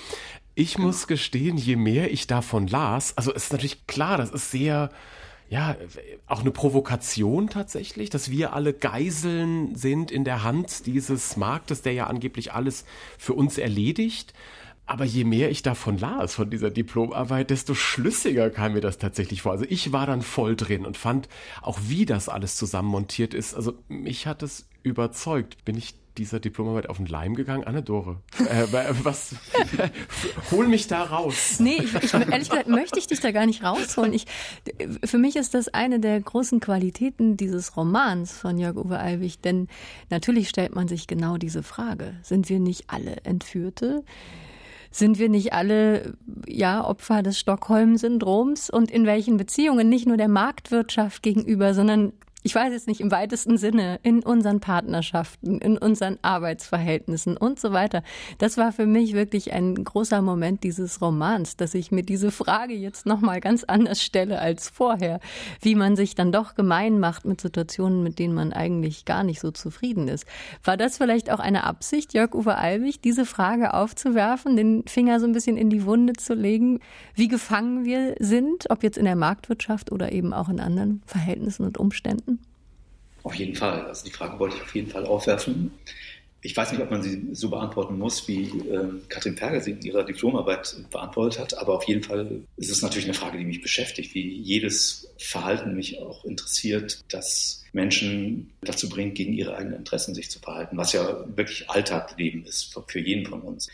Ich genau. muss gestehen, je mehr ich davon las, also es ist natürlich klar, das ist sehr, ja, auch eine Provokation tatsächlich, dass wir alle Geiseln sind in der Hand dieses Marktes, der ja angeblich alles für uns erledigt. Aber je mehr ich davon las, von dieser Diplomarbeit, desto schlüssiger kam mir das tatsächlich vor. Also ich war dann voll drin und fand auch, wie das alles zusammenmontiert ist. Also mich hat es überzeugt. Bin ich dieser Diplomarbeit auf den Leim gegangen? Anne-Dore, äh, was, hol mich da raus. Nee, ich, ich, ehrlich gesagt möchte ich dich da gar nicht rausholen. Ich, für mich ist das eine der großen Qualitäten dieses Romans von Jörg-Uwe Alwig, denn natürlich stellt man sich genau diese Frage. Sind wir nicht alle Entführte? Sind wir nicht alle ja Opfer des Stockholm-Syndroms? Und in welchen Beziehungen? Nicht nur der Marktwirtschaft gegenüber, sondern ich weiß jetzt nicht im weitesten Sinne, in unseren Partnerschaften, in unseren Arbeitsverhältnissen und so weiter. Das war für mich wirklich ein großer Moment dieses Romans, dass ich mir diese Frage jetzt nochmal ganz anders stelle als vorher, wie man sich dann doch gemein macht mit Situationen, mit denen man eigentlich gar nicht so zufrieden ist. War das vielleicht auch eine Absicht, Jörg-Uwe Albig, diese Frage aufzuwerfen, den Finger so ein bisschen in die Wunde zu legen, wie gefangen wir sind, ob jetzt in der Marktwirtschaft oder eben auch in anderen Verhältnissen und Umständen? Auf jeden Fall. Also die Frage wollte ich auf jeden Fall aufwerfen. Ich weiß nicht, ob man sie so beantworten muss, wie äh, Katrin Perger sie in ihrer Diplomarbeit beantwortet hat, aber auf jeden Fall ist es natürlich eine Frage, die mich beschäftigt, wie jedes Verhalten mich auch interessiert, das Menschen dazu bringt, gegen ihre eigenen Interessen sich zu verhalten, was ja wirklich Alltagsleben ist für jeden von uns.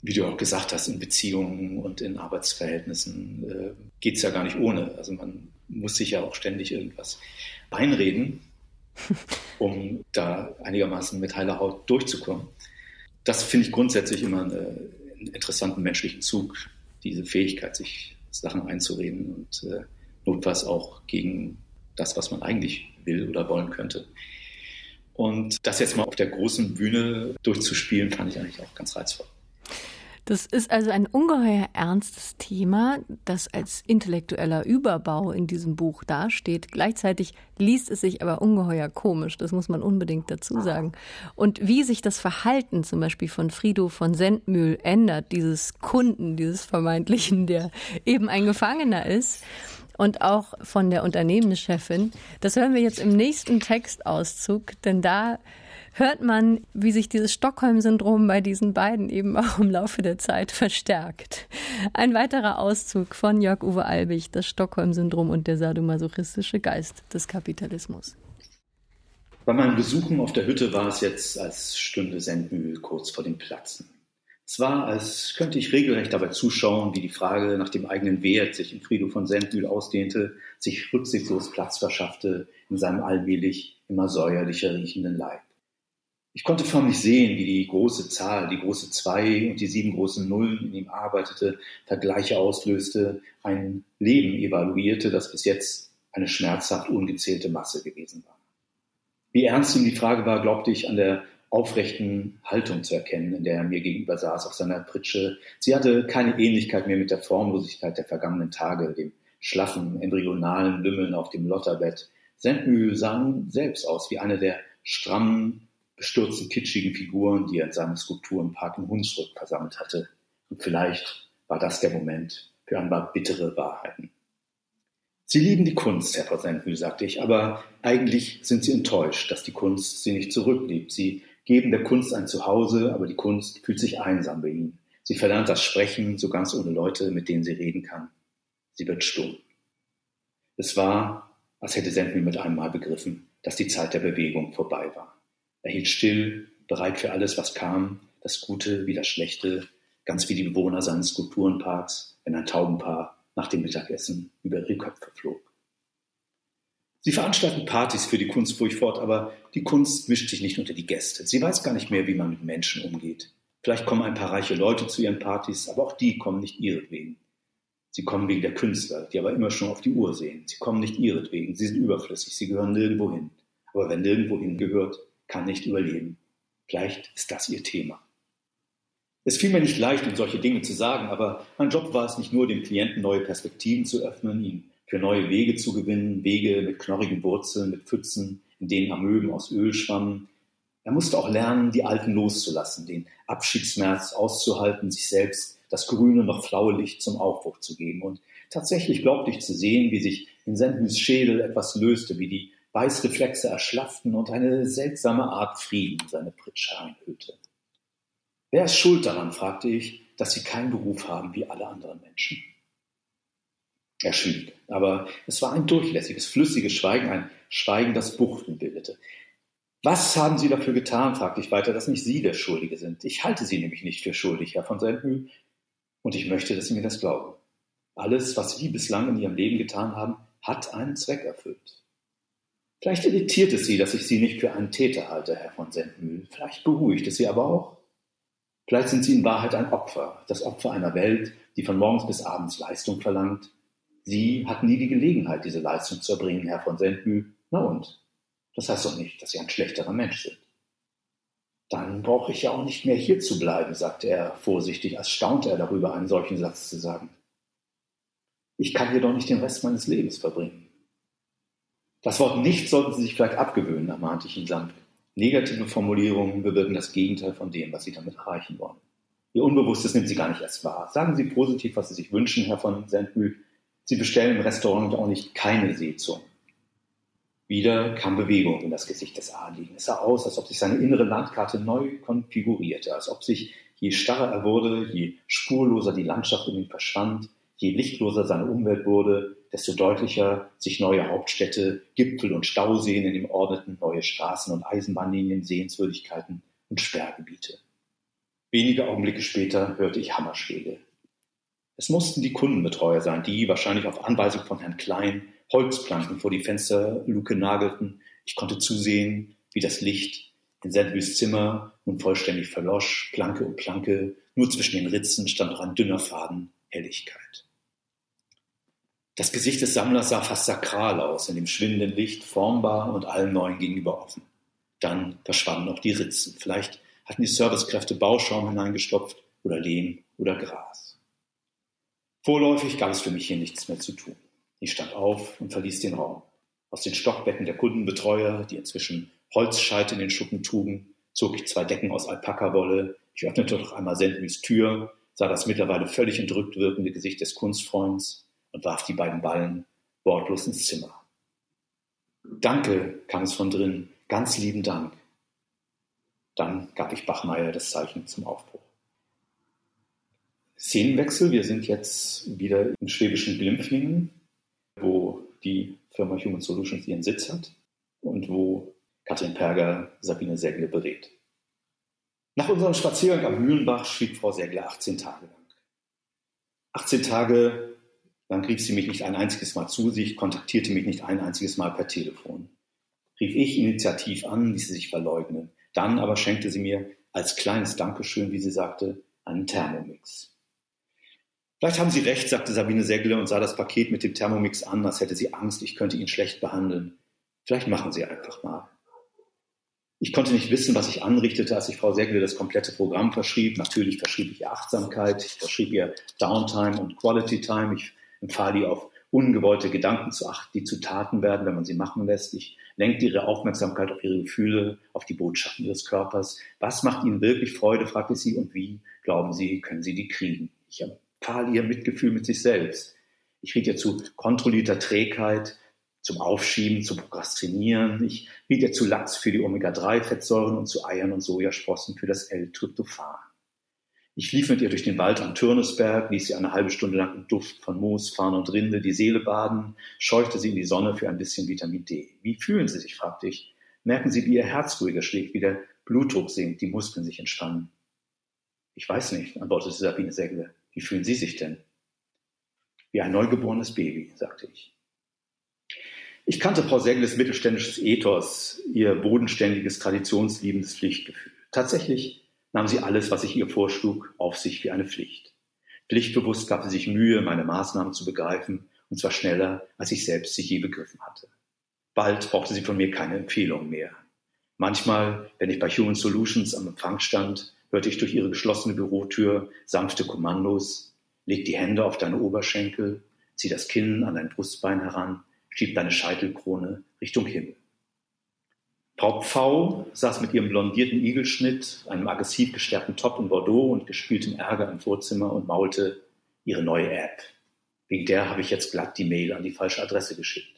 Wie du auch gesagt hast, in Beziehungen und in Arbeitsverhältnissen äh, es ja gar nicht ohne. Also man muss sich ja auch ständig irgendwas einreden um da einigermaßen mit heiler Haut durchzukommen. Das finde ich grundsätzlich immer eine, einen interessanten menschlichen Zug, diese Fähigkeit, sich Sachen einzureden und äh, notfalls auch gegen das, was man eigentlich will oder wollen könnte. Und das jetzt mal auf der großen Bühne durchzuspielen, fand ich eigentlich auch ganz reizvoll. Das ist also ein ungeheuer ernstes Thema, das als intellektueller Überbau in diesem Buch dasteht. Gleichzeitig liest es sich aber ungeheuer komisch, das muss man unbedingt dazu sagen. Und wie sich das Verhalten zum Beispiel von Frido von Sendmühl ändert, dieses Kunden, dieses vermeintlichen, der eben ein Gefangener ist, und auch von der Unternehmenschefin. Das hören wir jetzt im nächsten Textauszug, denn da hört man, wie sich dieses Stockholm-Syndrom bei diesen beiden eben auch im Laufe der Zeit verstärkt. Ein weiterer Auszug von Jörg-Uwe Albig, das Stockholm-Syndrom und der sadomasochistische Geist des Kapitalismus. Bei meinen Besuchen auf der Hütte war es jetzt, als stünde Sendmühl kurz vor dem Platzen. Es war, als könnte ich regelrecht dabei zuschauen, wie die Frage nach dem eigenen Wert sich in Friedo von Sendmühl ausdehnte, sich rücksichtslos Platz verschaffte in seinem allmählich immer säuerlicher riechenden Leib. Ich konnte förmlich sehen, wie die große Zahl, die große Zwei und die sieben großen Nullen in ihm arbeitete, Vergleiche auslöste, ein Leben evaluierte, das bis jetzt eine schmerzhaft ungezählte Masse gewesen war. Wie ernst ihm die Frage war, glaubte ich an der aufrechten Haltung zu erkennen, in der er mir gegenüber saß auf seiner Pritsche. Sie hatte keine Ähnlichkeit mehr mit der Formlosigkeit der vergangenen Tage, dem schlaffen, embryonalen Lümmeln auf dem Lotterbett. Sendmühl sah nun selbst aus wie eine der strammen, bestürzten, kitschigen Figuren, die er in seinem Skulpturenpark in Hunsrück versammelt hatte. Und vielleicht war das der Moment für ein paar bittere Wahrheiten. Sie lieben die Kunst, Herr Versendmühl, sagte ich, aber eigentlich sind Sie enttäuscht, dass die Kunst Sie nicht zurückliebt. Sie geben der Kunst ein Zuhause, aber die Kunst fühlt sich einsam bei Ihnen. Sie verlernt das Sprechen so ganz ohne Leute, mit denen sie reden kann. Sie wird stumm. Es war, als hätte Sendmühl mit einem Mal begriffen, dass die Zeit der Bewegung vorbei war. Er hielt still, bereit für alles, was kam, das Gute wie das Schlechte, ganz wie die Bewohner seines Skulpturenparks, wenn ein Taubenpaar nach dem Mittagessen über ihre Köpfe flog. Sie veranstalten Partys für die Kunst, fort, aber die Kunst mischt sich nicht unter die Gäste. Sie weiß gar nicht mehr, wie man mit Menschen umgeht. Vielleicht kommen ein paar reiche Leute zu ihren Partys, aber auch die kommen nicht ihretwegen. Sie kommen wegen der Künstler, die aber immer schon auf die Uhr sehen. Sie kommen nicht ihretwegen, sie sind überflüssig, sie gehören nirgendwo hin. Aber wer nirgendwo hingehört, kann nicht überleben. Vielleicht ist das ihr Thema. Es fiel mir nicht leicht, ihm solche Dinge zu sagen, aber mein Job war es nicht nur, dem Klienten neue Perspektiven zu öffnen, ihn für neue Wege zu gewinnen, Wege mit knorrigen Wurzeln, mit Pfützen, in denen Amöben aus Öl schwammen. Er musste auch lernen, die Alten loszulassen, den Abschiedsschmerz auszuhalten, sich selbst das grüne, noch flaue Licht zum Aufbruch zu geben. Und tatsächlich glaubte ich zu sehen, wie sich in Sendens Schädel etwas löste, wie die Beißreflexe erschlafften und eine seltsame Art Frieden seine Pritsche einhüllte. Wer ist schuld daran, fragte ich, dass Sie keinen Beruf haben wie alle anderen Menschen? Er schwieg, aber es war ein durchlässiges, flüssiges Schweigen, ein Schweigen, das Buchten bildete. Was haben Sie dafür getan, fragte ich weiter, dass nicht Sie der Schuldige sind. Ich halte Sie nämlich nicht für schuldig, Herr von Sendmühl, und ich möchte, dass Sie mir das glauben. Alles, was Sie bislang in Ihrem Leben getan haben, hat einen Zweck erfüllt. Vielleicht irritiert es Sie, dass ich Sie nicht für einen Täter halte, Herr von Sendmühl. Vielleicht beruhigt es Sie aber auch. Vielleicht sind Sie in Wahrheit ein Opfer, das Opfer einer Welt, die von morgens bis abends Leistung verlangt. Sie hatten nie die Gelegenheit, diese Leistung zu erbringen, Herr von Sendmühl. Na und? Das heißt doch nicht, dass Sie ein schlechterer Mensch sind. Dann brauche ich ja auch nicht mehr hier zu bleiben, sagte er vorsichtig, als staunte er darüber, einen solchen Satz zu sagen. Ich kann hier doch nicht den Rest meines Lebens verbringen. Das Wort nicht sollten Sie sich vielleicht abgewöhnen, ermahnte ich ihn sanft. Negative Formulierungen bewirken das Gegenteil von dem, was Sie damit erreichen wollen. Ihr Unbewusstes nimmt Sie gar nicht erst wahr. Sagen Sie positiv, was Sie sich wünschen, Herr von Sendmühl. Sie bestellen im Restaurant auch nicht keine Seezunge. Wieder kam Bewegung in das Gesicht des Adligen. Es sah aus, als ob sich seine innere Landkarte neu konfigurierte, als ob sich, je starrer er wurde, je spurloser die Landschaft um ihn verschwand, je lichtloser seine Umwelt wurde, desto deutlicher sich neue Hauptstädte, Gipfel und Stauseen in ihm ordneten, neue Straßen und Eisenbahnlinien, Sehenswürdigkeiten und Sperrgebiete. Wenige Augenblicke später hörte ich Hammerschläge. Es mussten die Kundenbetreuer sein, die, wahrscheinlich auf Anweisung von Herrn Klein, Holzplanken vor die Fensterluke nagelten. Ich konnte zusehen, wie das Licht in Sandwys Zimmer nun vollständig verlosch, Planke um Planke, nur zwischen den Ritzen stand noch ein dünner Faden Helligkeit. Das Gesicht des Sammlers sah fast sakral aus, in dem schwindenden Licht, formbar und allem Neuen gegenüber offen. Dann verschwanden auch die Ritzen. Vielleicht hatten die Servicekräfte Bauschaum hineingestopft oder Lehm oder Gras. Vorläufig gab es für mich hier nichts mehr zu tun. Ich stand auf und verließ den Raum. Aus den Stockbetten der Kundenbetreuer, die inzwischen Holzscheite in den Schuppen trugen, zog ich zwei Decken aus Alpakawolle. Ich öffnete noch einmal Sendwys Tür, sah das mittlerweile völlig entrückt wirkende Gesicht des Kunstfreunds und warf die beiden Ballen wortlos ins Zimmer. Danke, kam es von drin, ganz lieben Dank. Dann gab ich Bachmeier das Zeichen zum Aufbruch. Szenenwechsel, wir sind jetzt wieder im schwäbischen Glimpflingen, wo die Firma Human Solutions ihren Sitz hat und wo Katrin Perger Sabine Segle berät. Nach unserem Spaziergang am Mühlenbach schrieb Frau Segle 18 Tage lang. 18 Tage lang rief sie mich nicht ein einziges Mal zu sich, kontaktierte mich nicht ein einziges Mal per Telefon. Rief ich initiativ an, ließ sie sich verleugnen. Dann aber schenkte sie mir als kleines Dankeschön, wie sie sagte, einen Thermomix. Vielleicht haben Sie recht, sagte Sabine Segle und sah das Paket mit dem Thermomix an, als hätte sie Angst, ich könnte ihn schlecht behandeln. Vielleicht machen Sie einfach mal. Ich konnte nicht wissen, was ich anrichtete, als ich Frau Segle das komplette Programm verschrieb. Natürlich verschrieb ich ihr Achtsamkeit, ich verschrieb ihr Downtime und Quality Time. Ich empfahl ihr auf ungewollte Gedanken zu achten, die zu Taten werden, wenn man sie machen lässt. Ich lenkte ihre Aufmerksamkeit auf ihre Gefühle, auf die Botschaften ihres Körpers. Was macht Ihnen wirklich Freude, fragte sie, und wie, glauben Sie, können Sie die kriegen? Ich empfahl ihr Mitgefühl mit sich selbst. Ich riet ihr zu kontrollierter Trägheit, zum Aufschieben, zu Prokrastinieren. Ich riet ihr zu Lachs für die Omega-3-Fettsäuren und zu Eiern und Sojasprossen für das L-Tryptophan. Ich lief mit ihr durch den Wald am Turnesberg, ließ sie eine halbe Stunde lang im Duft von Moos, Farn und Rinde die Seele baden, scheuchte sie in die Sonne für ein bisschen Vitamin D. Wie fühlen Sie sich, fragte ich. Merken Sie, wie Ihr Herz ruhiger schlägt, wie der Blutdruck sinkt, die Muskeln sich entspannen? Ich weiß nicht, antwortete Sabine Segle. Wie fühlen Sie sich denn? Wie ein neugeborenes Baby, sagte ich. Ich kannte Frau Segles mittelständisches Ethos, ihr bodenständiges, traditionsliebendes Pflichtgefühl. Tatsächlich nahm sie alles, was ich ihr vorschlug, auf sich wie eine Pflicht. Pflichtbewusst gab sie sich Mühe, meine Maßnahmen zu begreifen, und zwar schneller, als ich selbst sie je begriffen hatte. Bald brauchte sie von mir keine Empfehlung mehr. Manchmal, wenn ich bei Human Solutions am Empfang stand, hörte ich durch ihre geschlossene Bürotür sanfte Kommandos, leg die Hände auf deine Oberschenkel, zieh das Kinn an dein Brustbein heran, schieb deine Scheitelkrone Richtung Himmel. Frau Pfau saß mit ihrem blondierten Igelschnitt, einem aggressiv gestärkten Top in Bordeaux und gespieltem Ärger im Vorzimmer und maulte ihre neue App. Wegen der habe ich jetzt glatt die Mail an die falsche Adresse geschickt.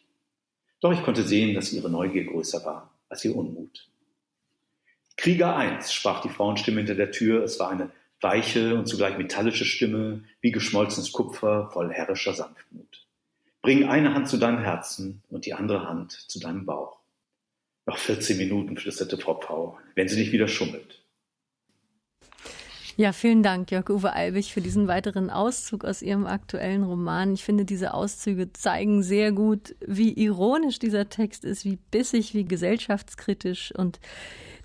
Doch ich konnte sehen, dass ihre Neugier größer war als ihr Unmut. Krieger 1, sprach die Frauenstimme hinter der Tür. Es war eine weiche und zugleich metallische Stimme, wie geschmolzenes Kupfer, voll herrischer Sanftmut. Bring eine Hand zu deinem Herzen und die andere Hand zu deinem Bauch. Noch 14 Minuten, flüsterte Frau Pau, wenn sie nicht wieder schummelt. Ja, vielen Dank, Jörg-Uwe Albig, für diesen weiteren Auszug aus Ihrem aktuellen Roman. Ich finde, diese Auszüge zeigen sehr gut, wie ironisch dieser Text ist, wie bissig, wie gesellschaftskritisch und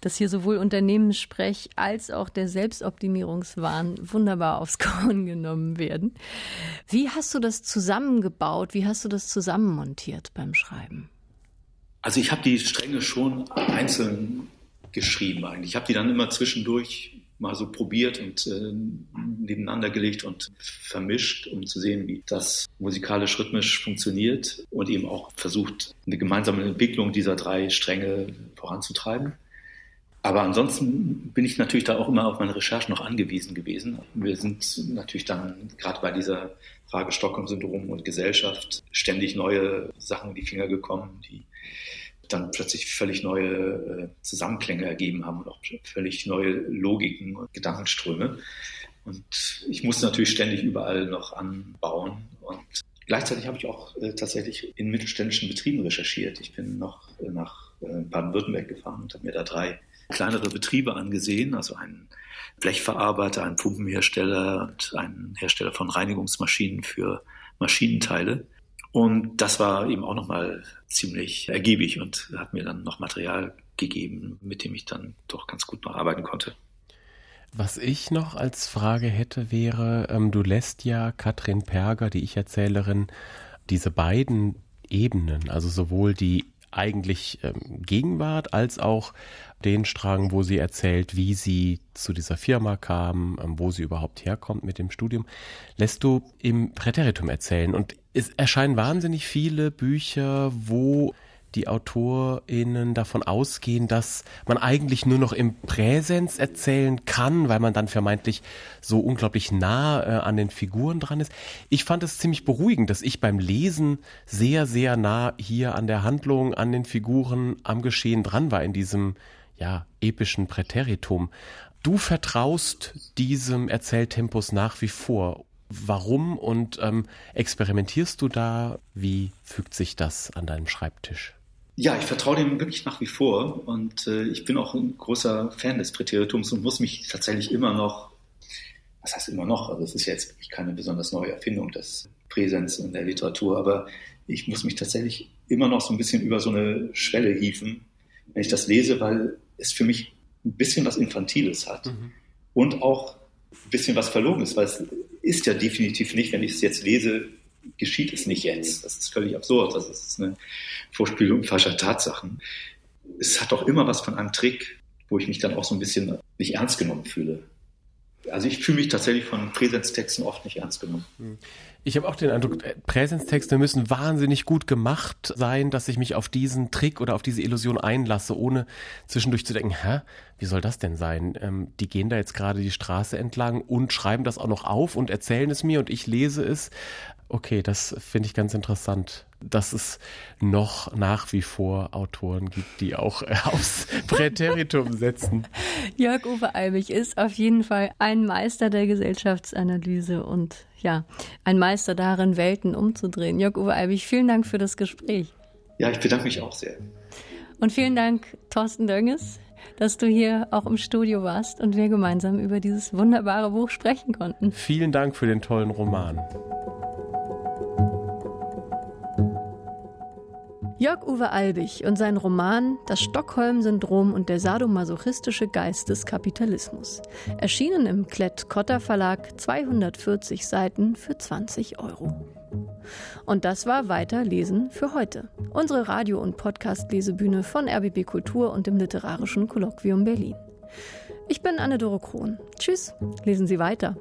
dass hier sowohl Unternehmenssprech als auch der Selbstoptimierungswahn wunderbar aufs Korn genommen werden. Wie hast du das zusammengebaut? Wie hast du das zusammenmontiert beim Schreiben? Also ich habe die Stränge schon einzeln geschrieben eigentlich. Ich habe die dann immer zwischendurch mal so probiert und äh, nebeneinander gelegt und vermischt, um zu sehen, wie das musikalisch rhythmisch funktioniert und eben auch versucht, eine gemeinsame Entwicklung dieser drei Stränge voranzutreiben. Aber ansonsten bin ich natürlich da auch immer auf meine Recherchen noch angewiesen gewesen. Wir sind natürlich dann gerade bei dieser Frage Stockholm-Syndrom und Gesellschaft ständig neue Sachen in die Finger gekommen, die dann plötzlich völlig neue äh, Zusammenklänge ergeben haben und auch völlig neue Logiken und Gedankenströme. Und ich musste natürlich ständig überall noch anbauen. Und gleichzeitig habe ich auch äh, tatsächlich in mittelständischen Betrieben recherchiert. Ich bin noch äh, nach Baden-Württemberg gefahren und habe mir da drei kleinere Betriebe angesehen, also einen Blechverarbeiter, einen Pumpenhersteller und einen Hersteller von Reinigungsmaschinen für Maschinenteile. Und das war eben auch nochmal ziemlich ergiebig und hat mir dann noch Material gegeben, mit dem ich dann doch ganz gut noch arbeiten konnte. Was ich noch als Frage hätte, wäre, ähm, du lässt ja Katrin Perger, die Ich-Erzählerin, diese beiden Ebenen, also sowohl die eigentlich ähm, Gegenwart als auch den Strang, wo sie erzählt, wie sie zu dieser Firma kam, ähm, wo sie überhaupt herkommt mit dem Studium, lässt du im Präteritum erzählen. Und es erscheinen wahnsinnig viele Bücher, wo die AutorInnen davon ausgehen, dass man eigentlich nur noch im Präsens erzählen kann, weil man dann vermeintlich so unglaublich nah äh, an den Figuren dran ist. Ich fand es ziemlich beruhigend, dass ich beim Lesen sehr, sehr nah hier an der Handlung, an den Figuren, am Geschehen dran war in diesem, ja, epischen Präteritum. Du vertraust diesem Erzähltempus nach wie vor. Warum und ähm, experimentierst du da? Wie fügt sich das an deinem Schreibtisch? Ja, ich vertraue dem wirklich nach wie vor und äh, ich bin auch ein großer Fan des Präteritums und muss mich tatsächlich immer noch, was heißt immer noch, also es ist ja jetzt wirklich keine besonders neue Erfindung des Präsens in der Literatur, aber ich muss mich tatsächlich immer noch so ein bisschen über so eine Schwelle hieven, wenn ich das lese, weil es für mich ein bisschen was Infantiles hat mhm. und auch ein bisschen was Verlogenes, weil es ist ja definitiv nicht, wenn ich es jetzt lese, geschieht es nicht jetzt. Das ist völlig absurd. Das ist eine Vorspielung falscher Tatsachen. Es hat auch immer was von einem Trick, wo ich mich dann auch so ein bisschen nicht ernst genommen fühle. Also ich fühle mich tatsächlich von Präsenztexten oft nicht ernst genommen. Hm. Ich habe auch den Eindruck, äh, Präsenztexte müssen wahnsinnig gut gemacht sein, dass ich mich auf diesen Trick oder auf diese Illusion einlasse, ohne zwischendurch zu denken, hä, wie soll das denn sein? Ähm, die gehen da jetzt gerade die Straße entlang und schreiben das auch noch auf und erzählen es mir und ich lese es. Okay, das finde ich ganz interessant, dass es noch nach wie vor Autoren gibt, die auch aufs Präteritum setzen. Jörg-Uwe Albig ist auf jeden Fall ein Meister der Gesellschaftsanalyse und ja, ein Meister darin, Welten umzudrehen. Jörg-Uwe Albig, vielen Dank für das Gespräch. Ja, ich bedanke mich auch sehr. Und vielen Dank, Thorsten Dönges, dass du hier auch im Studio warst und wir gemeinsam über dieses wunderbare Buch sprechen konnten. Vielen Dank für den tollen Roman. Jörg-Uwe Albig und sein Roman Das Stockholm-Syndrom und der sadomasochistische Geist des Kapitalismus. Erschienen im Klett-Cotta Verlag, 240 Seiten für 20 Euro. Und das war Weiterlesen für heute. Unsere Radio- und Podcast-Lesebühne von RBB Kultur und dem Literarischen Kolloquium Berlin. Ich bin Anne-Dore Krohn. Tschüss, lesen Sie weiter.